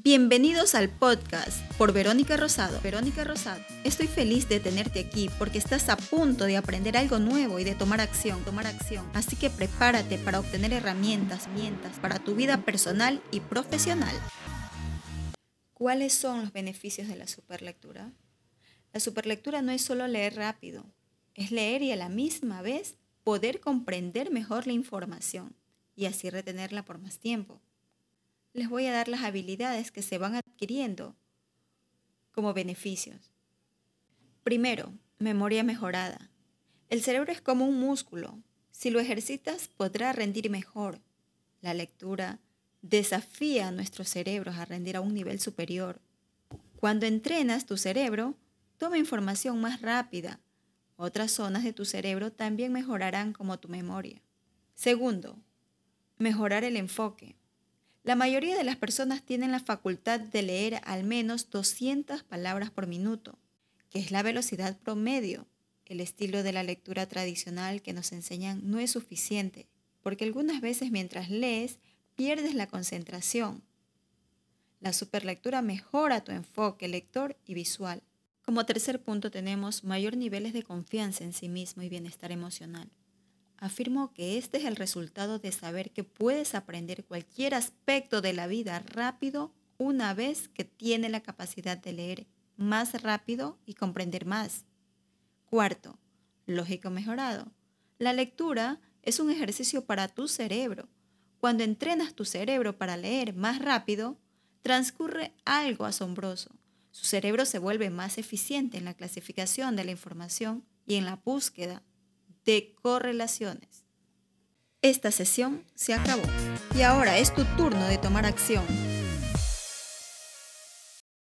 Bienvenidos al podcast por Verónica Rosado. Verónica Rosado. Estoy feliz de tenerte aquí porque estás a punto de aprender algo nuevo y de tomar acción, tomar acción. Así que prepárate para obtener herramientas, mientas para tu vida personal y profesional. ¿Cuáles son los beneficios de la superlectura? La superlectura no es solo leer rápido, es leer y a la misma vez poder comprender mejor la información y así retenerla por más tiempo les voy a dar las habilidades que se van adquiriendo como beneficios. Primero, memoria mejorada. El cerebro es como un músculo. Si lo ejercitas, podrá rendir mejor. La lectura desafía a nuestros cerebros a rendir a un nivel superior. Cuando entrenas tu cerebro, toma información más rápida. Otras zonas de tu cerebro también mejorarán como tu memoria. Segundo, mejorar el enfoque. La mayoría de las personas tienen la facultad de leer al menos 200 palabras por minuto, que es la velocidad promedio. El estilo de la lectura tradicional que nos enseñan no es suficiente, porque algunas veces mientras lees pierdes la concentración. La superlectura mejora tu enfoque lector y visual. Como tercer punto tenemos mayor niveles de confianza en sí mismo y bienestar emocional. Afirmo que este es el resultado de saber que puedes aprender cualquier aspecto de la vida rápido una vez que tienes la capacidad de leer más rápido y comprender más. Cuarto, lógico mejorado. La lectura es un ejercicio para tu cerebro. Cuando entrenas tu cerebro para leer más rápido, transcurre algo asombroso. Su cerebro se vuelve más eficiente en la clasificación de la información y en la búsqueda de correlaciones. Esta sesión se acabó y ahora es tu turno de tomar acción.